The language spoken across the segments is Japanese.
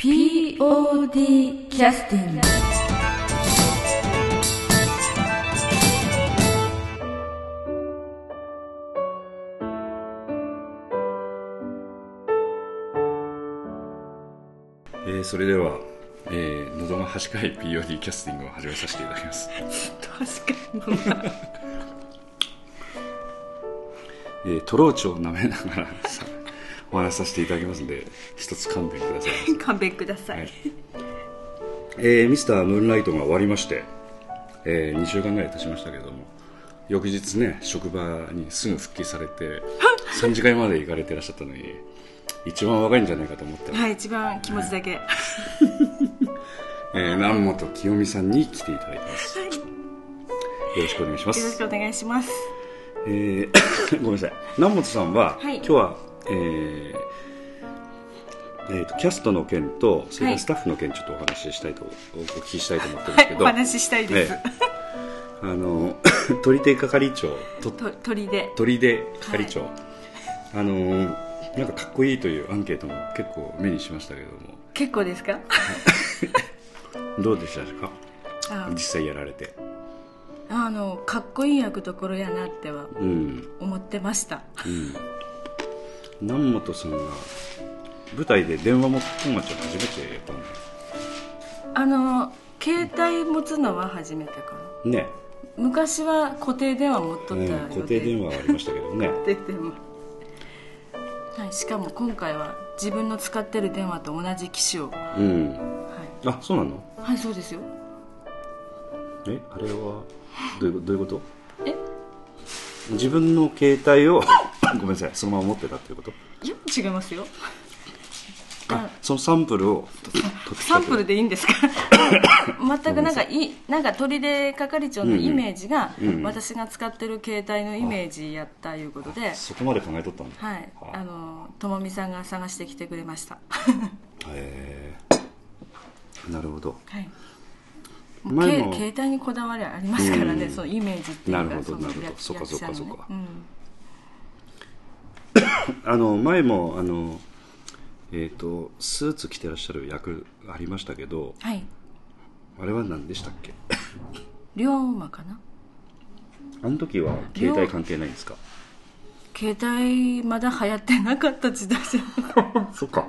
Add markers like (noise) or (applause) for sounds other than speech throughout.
POD キャスティングえーそれでは、えー、のどが8回 POD キャスティングを始めさせていただきます、(laughs) 確かに。(laughs) えー、トローチを舐めながらさお話しさせていただきますので一つ勘弁ください。(laughs) 勘弁ください、はい。えーミスタームーンライトが終わりまして、え2週間ぐらい経ちましたけれども翌日ね職場にすぐ復帰されて3次会まで行かれてらっしゃったのに一番若いんじゃないかと思ったら、はい一番気持ちだけ、(laughs) えー南本清美さんに来ていただいてます、よろしくお願いします。よろしくお願いします。えー (coughs) ごめんなさい。南本さんは、はい。今日は、えーえーとキャストの件とそれからスタッフの件ちょっとお話ししたいと、お聞きしたいと思ってるんですけど、はい。お話ししたいです、えあの (laughs) 取手係長とと鳥で。取手係長、あのなんかかっこいいというアンケートも結構目にしましたけども。結構ですか？(laughs) どうでしたか？あ実際やられて。あのかっこいい役どころやなってはうん。思ってました南本さんが舞台で電話も友達は初めてやったんだよあの携帯持つのは初めてかな。ね。昔は固定電話持っとったうんよ、固定電話はありましたけどね。(laughs) 固定電話。はい、しかも今回は自分の使ってる電話と同じ機種を、はうん。い、あそうなの？はい、そうですよ。えあれはどういうどういうこと？え？自分の携帯を (laughs) ごめんなさい。そのまま持ってたっていうこと？いや違いますよ。あそのサンプルをサンプルでいいんですか？(laughs) 全くなんかいなんか砦係長のイメージが、うんうん。私が使ってる携帯のイメージやったいうことで、そこまで考えとったんだ。はい、はあ。のともみさんが探してきてくれました。へえ。なるほど。はい。前携帯にこだわりありますからね、うん。そのイメージっていうかなるほどなるほど。役そうかそうかそうかうんあの前もあのえっ、とスーツ着てらっしゃる役ありましたけどはい。あれは何でしたっけ？龍馬かな？あの時は携帯関係ないんですか？携帯まだ流行ってなかった時代じゃん (laughs) そっか。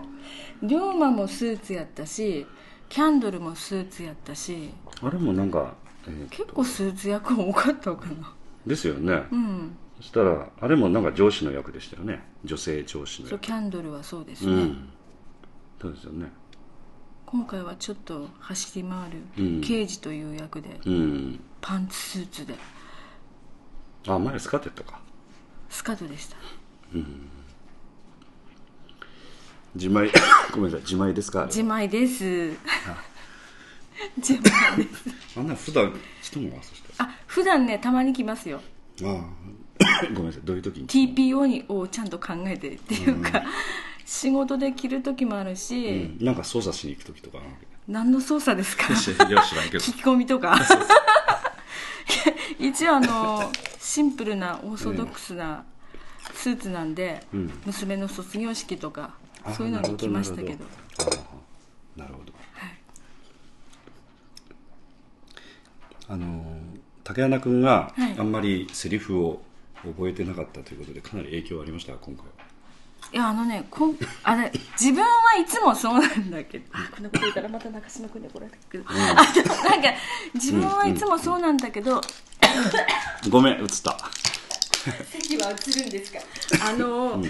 龍馬もスーツやったしキャンドルもスーツやったし。あれもなんか、えー結構スーツ役多かったかな。ですよね、うんそしたらあれもなんか上司の役でしたよね。女性上司の役。そうキャンドルはそうですね、うん。そうですよね。今回はちょっと走り回うん。る刑事という役で、うん。パンツスーツで。あ前スカートやったか。スカートでした。自前 (coughs) ごめんなさい。自前ですか？自前です。(laughs) 自前です。あんな普段人もそしてあ普段ねたまに来ますよ。ああ (coughs) ごめんなさいどういう時に？TPO にをちゃんと考えてっていうか、仕事で着る時もあるし、うん。なんか操作しに行く時とか？何の操作ですか？いや知らんけど。聞き込みとか。(laughs) 一応あのシンプルなオーソドックスなスーツなんで、うん。娘の卒業式とかあそういうのに来ましたけど。なるほどなるほど。あのー竹穴君がはい。あんまりセリフを覚えてなかったということでかなり影響ありました今回は。いやあのねこんあれ自分はいつもそうなんだけど。(laughs) あこんなこと言ったらまた中島君に怒られる。けど、あでもなんか自分はいつもそうなんだけど、ごめん映った。席は映るんですか？(laughs) あの、(laughs) あの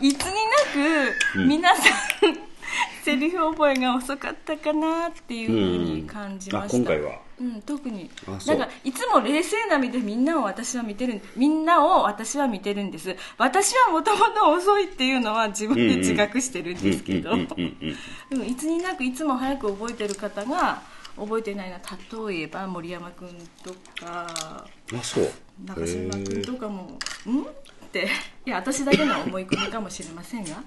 いつになく皆さん、セリフ覚えが遅かったかなっていうふうに感じました、あ今回は？うん、特に。あそう。なんかいつも冷静な目でみんなを私は見てるみんなを私は見てるんです。私はもともと遅いっていうのは自分で自覚してるんですけど。でもいつになくいつも早く覚えてる方が覚えてないのは例えば森山君とか。あそう。中島君へとかも「ん?」って。いや私だけの思い込みかもしれませんが、はい。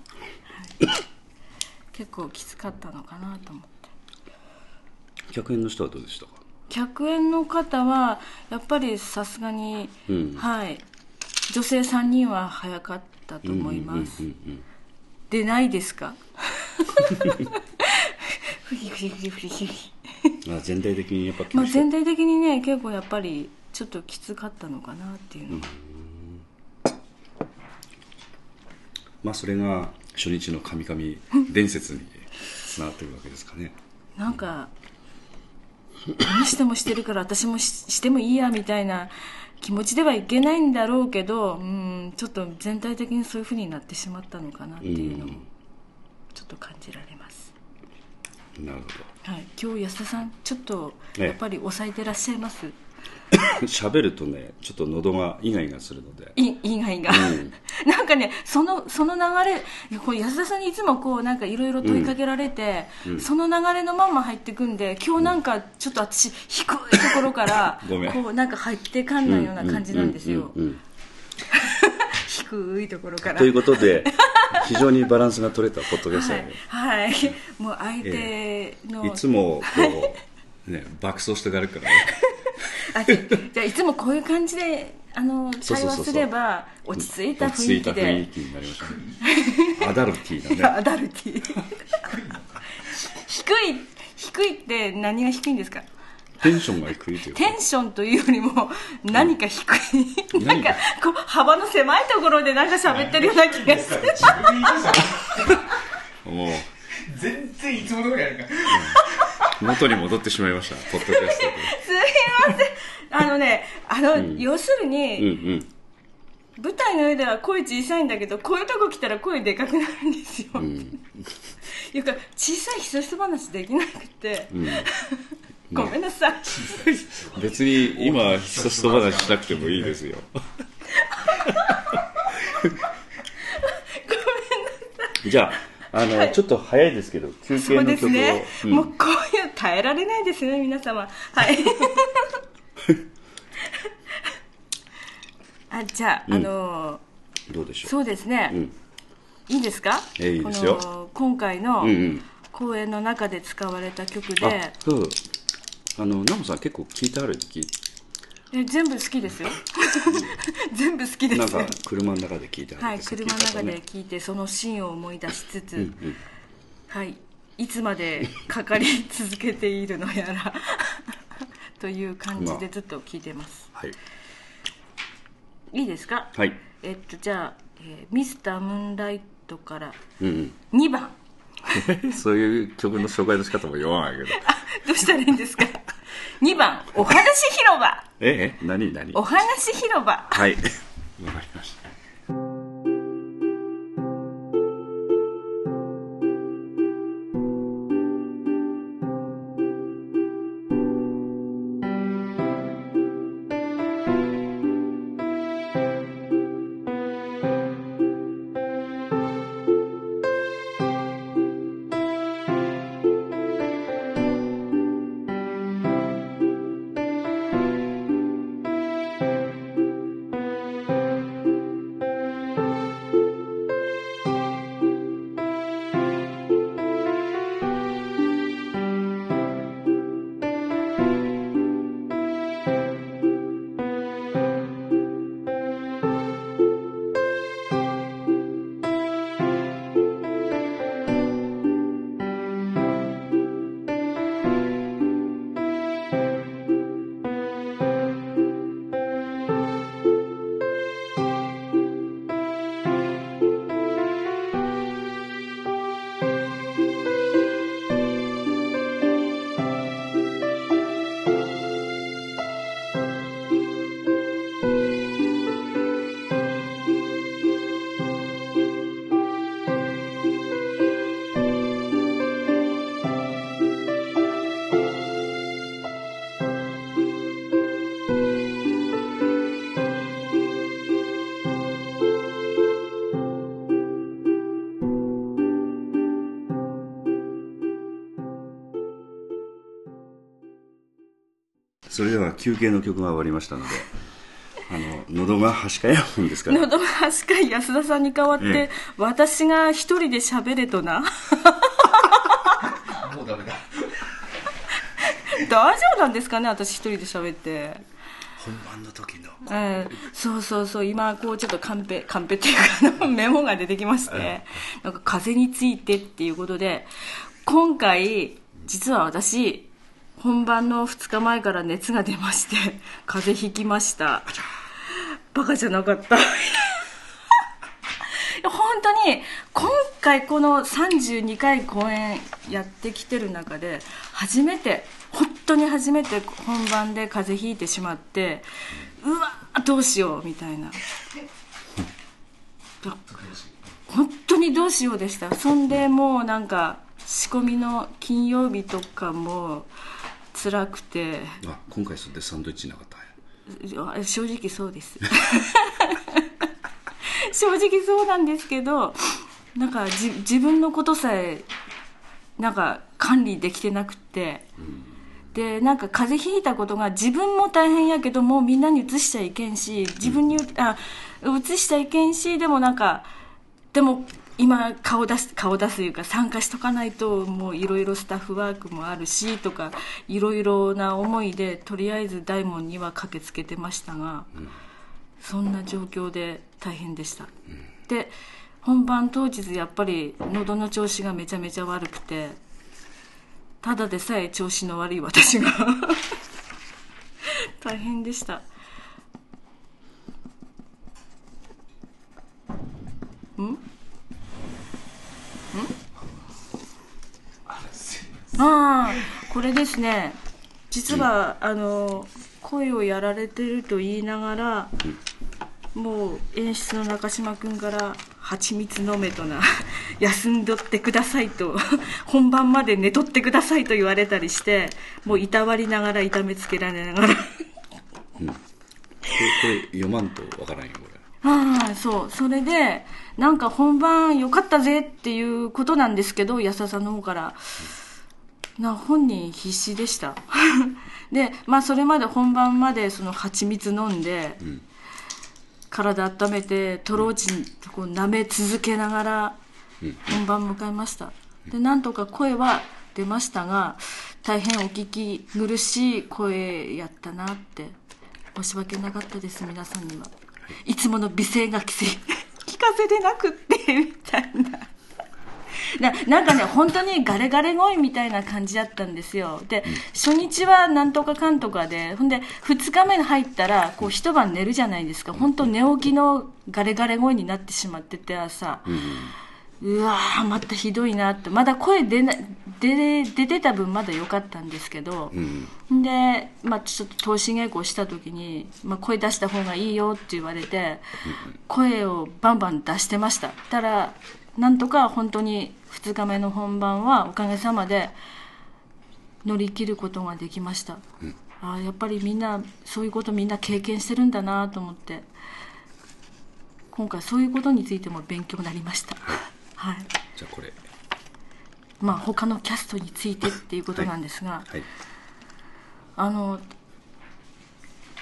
結構きつかったのかなと思って。ー100円の人はどうでしたか？100円の方はやっぱりさすがに、うん。はい。女性3人は早かったと思います、うんうんうんうんでないですか？フリフリフリフリフリまあ全体的にやっぱまあ全体的にね結構やっぱりちょっときつかったのかなっていう。のは、まあそれが初日の神々伝説につながってるわけですかね。なんか何してもしてるから私もししてもいいやみたいな気持ちではいけないんだろうけどうんちょっと全体的にそういうふうになってしまったのかなっていうのもちょっと感じられます、なるはい、今日安田さんちょっとええ。やっぱり抑えてらっしゃいます、ほど (laughs) 喋るとねちょっと喉がイガイガするので。い以外が、(laughs) なんかねそのその流れ安田さんにいつもこうなんかいろいろ問いかけられて、その流れのまんま入ってくんで今日なんかちょっと私低いところから (laughs) こうなんか入ってかんないような感じなんですよ。うんうんうん低いところから。ということで非常にバランスが取れたポッドキャストで、はい、はい、もう相手の、いつもこう、ね、爆走してがるからね。あじゃじゃあいつもこういう感じであのそうそうそうそう。対話すれば落ち着いた落ち着いた雰囲気になりましたね。(laughs) アダルティーだね。アダルティ低い低いって何が低いんですか？テンションが低いというか。テンションというよりも何か低い、なんか何かこう幅の狭いところでなんか喋ってるような気がする。(laughs) もう。全然いつも通りやるか。元に戻ってしまいました。ポッドキャスト (laughs) すいませんあのねあの、要するに、でうんうん。舞台の上では声小さいんだけどこういうとこ来たら声でかくなるんですよ、(laughs) いうか小さいひそひそ話できなくて、(laughs) ごめんなさい。(laughs) 別に今ひそひそ話しなくてもいいですよ。じゃああの、ちょっと早いですけど休そうで憩の曲を、すね、うん。もうこういう耐えられないですね皆様。はいあじゃあ、あのどうでしょう。そうですね、ん。いいですか、ええいいですよ。この今回のうんうん。公演の中で使われた曲で、あそう。あのナモさん結構聞いてあるえ全部好きですよ。(laughs) 全部好きです。なんか車の中で聞いてあるはい車の中で聞いてそのシーンを思い出しつつ、うんうん。はい。いつまでかかり続けているのやら。(laughs) という感じでずっと聞いてます、はいいいですか？はい。えっとじゃあ、えーミスタームーンライトからうん2番うん (laughs) そういう曲の紹介の仕方も弱ないけど。(laughs) どうしたらいいんですか？2番お話広場。ええ何何？お話広場。はい。わかりましたそれでは休憩の曲が終わりましたのであの喉が端かやもんですから。喉の端かい安田さんに代わって、ええ。私が一人で喋れとな。もうダメだ。大丈夫なんですかね私一人で喋って。本番の時の。えーそうそうそう今こうちょっとカンペカンペっていうかあのメモが出てきましてなんか風邪についてっていうことで今回実は私本番の2日前から熱が出まして (laughs) 風邪ひきました。バカじゃなかった。(laughs) 本当に今回この32回公演やってきてる中で初めて本当に初めて本番で風邪ひいてしまってうわどうしようみたいな。(laughs) 本当にどうしようでした。そんでもうなんか仕込みの金曜日とかも辛くて。あ今回それでサンドイッチなかった？正直そうです。(laughs) 正直そうなんですけどなんかじ自分のことさえなんか管理できてなくて、でなんか風邪ひいたことが自分も大変やけどもうみんなにうつしちゃいけんし自分にうあうつしちゃいけんしでもなんかでも今顔出す顔出すというか参加しとかないともういろいろスタッフワークもあるしとかいろいろな思いでとりあえず大門には駆けつけてましたが、そんな状況で大変でした、で本番当日やっぱり喉の調子がめちゃめちゃ悪くてただでさえ調子の悪い私が (laughs) 大変でしたああこれですね。実は、あの声をやられてると言いながら、もう演出の中島君から「蜂蜜飲め」とな「休んどってください」と「本番まで寝とってください」と言われたりしてもういたわりながら痛めつけられながら。これこれ読まんとわからんよこれ。ああそう。それでなんか本番良かったぜっていうことなんですけど安田さんの方からな本人必死でした。(laughs) でまあそれまで本番までその蜂蜜飲んで、体温めてトローチにこう舐め続けながら本番迎えました。でなんとか声は出ましたが大変お聞き苦しい声やったなって申し訳なかったです皆さんには。い。つもの美声が (laughs) 聞かせれなくってみたいな (laughs) ななんかね本当にガレガレ声みたいな感じだったんですよ。で初日はなんとかかんとかでほんで2日目に入ったらこう一晩寝るじゃないですか。本当寝起きのガレガレ声になってしまっててさ、うわーまたひどいなって。まだ声出な出出てた分まだ良かったんですけど、で、まあ、ちょっと投資稽古した時に、まあ、声出した方がいいよって言われて、声をバンバン出してました。たらなんとか本当に2日目の本番はおかげさまで乗り切ることができました、ああやっぱりみんなそういうことみんな経験してるんだなと思って今回そういうことについても勉強になりました。はい。じゃあこれ。まあ他のキャストについてっていうことなんですが、はい。あの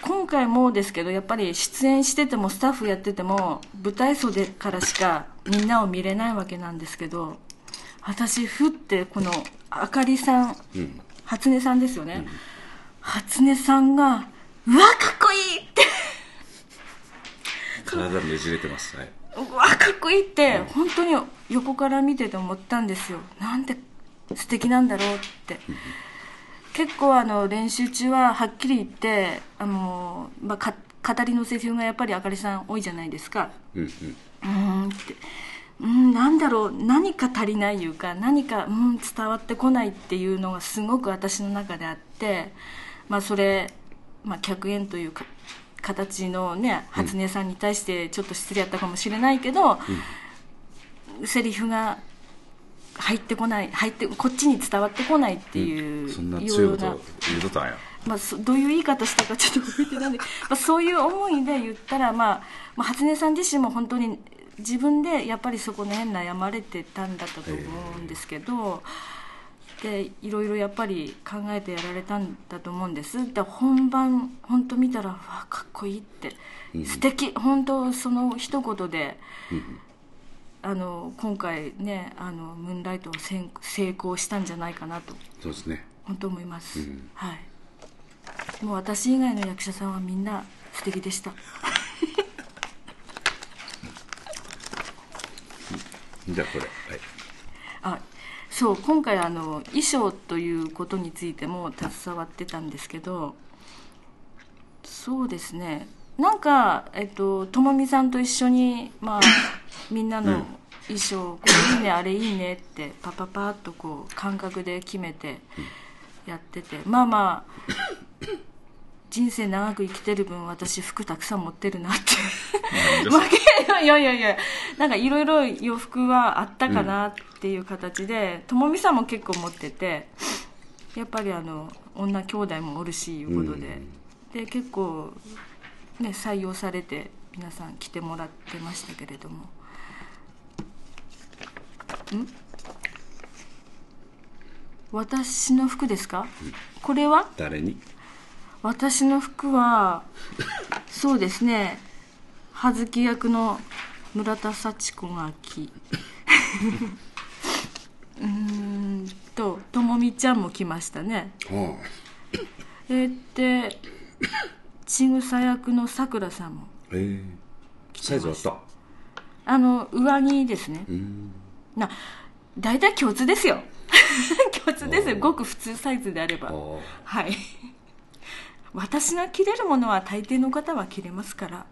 今回もですけどやっぱり出演しててもスタッフやってても舞台袖からしかみんなを見れないわけなんですけど私ふってこのあかりさん、初音さんですよね、初音さんが「うわかっこいい!」って体ねじれてますはいうわかっこいいって本当に横から見てて思ったんですよ。なんて素敵なんだろうって結構あの練習中ははっきり言ってあの、まあ、か語りのセリフがやっぱりあかりさん多いじゃないですか。うんうん。うーんって。うんなんだろう。何か足りないいうか何かうん伝わってこないっていうのがすごく私の中であってまあそれ、まあ、客演というか形のね初音さんに対してちょっと失礼やったかもしれないけど、セリフが入ってこない入ってこっちに伝わってこないっていうそんなよ強いうことな。言うとったんや。まあ、そどういう言い方したかちょっと覚えてないんで、(laughs) まあ、そういう思いで言ったら、まあ、まあ初音さん自身も本当に自分でやっぱりそこの辺悩まれてたんだったと思うんですけど、でいろいろやっぱり考えてやられたんだと思うんです。で本番本当見たらわあかっこいいって、素敵。本当その一言で、あの今回ねあのムーンライトを成成功したんじゃないかなと。そうですね。本当思います、うん。はい。もう私以外の役者さんはみんな素敵でした。じゃあこれ。はい。あそう今回あの衣装ということについても携わってたんですけどそうですねなんかえっとともみさんと一緒にまあみんなの衣装、これいいねあれいいねってパパパッとこう感覚で決めてやってて。まあまあ人生長く生きてる分私服たくさん持ってるなって。まあ (laughs) 負けいやいやいや。なんかいろいろ洋服はあったかなっていう形でともみさんも結構持っててやっぱりあの女兄弟もおるしいうことで、で結構ね採用されて皆さん来てもらってましたけれども。ん？私の服ですか？これは？誰に？私の服はそうですね。葉月役の村田幸子が着。(laughs) うーんとともみちゃんも来ましたね。はえー、でちぐさ役のさくらさんもあえ。えサイズあった。あの上着ですね。うん。な大体共通ですよ。(laughs) 共通ですよ。ごく普通サイズであれば。はい。(laughs) 私が着れるものは大抵の方は着れますから。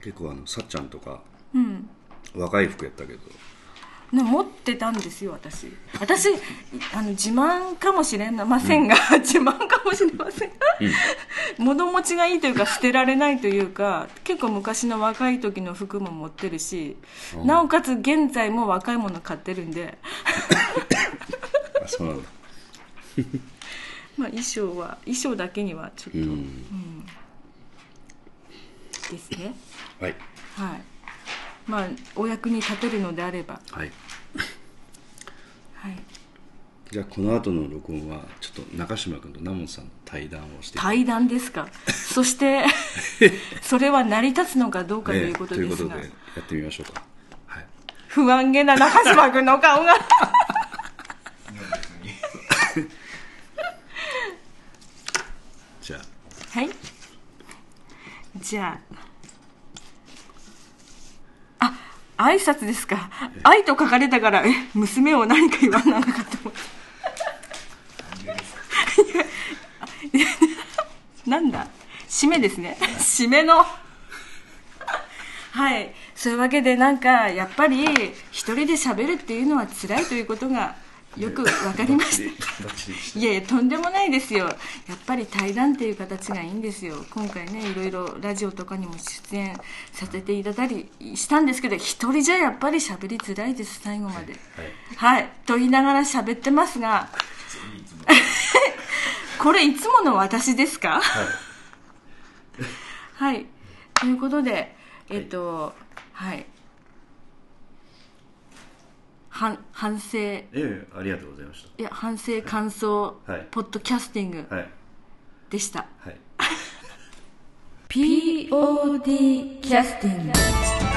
結構あのさっちゃんとかうん。若い服やったけど。ね持ってたんですよ私。私あの自慢かもしれませんが、自慢かもしれません。が、物持ちがいいというか捨てられないというか結構昔の若い時の服も持ってるし、うん。なおかつ現在も若いもの買ってるんで、あそうなんだ。まあ、衣装は衣装だけにはちょっと、うん。ですね。はい。はいまあお役に立てるのであれば。はい。はい。じゃあこの後の録音はちょっと中島君と南門さんの対談をして。対談ですか。(laughs) そして (laughs) それは成り立つのかどうかということですが、ということでやってみましょうか。はい。不安げな中島君の顔が。(laughs) じゃはい。じゃああ挨拶ですか？愛と書かれたからえ娘を何か言わなかった思ったなんだ？締めですね。締めの。はい。そういうわけでなんかやっぱり一人で喋るっていうのは辛いということがよく分かりました？いやいやとんでもないですよ。やっぱり対談っていう形がいいんですよ。今回ねいろいろラジオとかにも出演させていただいたりしたんですけど一人じゃやっぱり喋りづらいです最後まで。はい、と言いながら喋ってますが (laughs) これいつもの私ですか？はい、(laughs) ということでえっとはい、反反省。ええありがとうございましいや反省感想、はい。ポッドキャスティングたはい。でした、はい。(laughs) POD キャスティング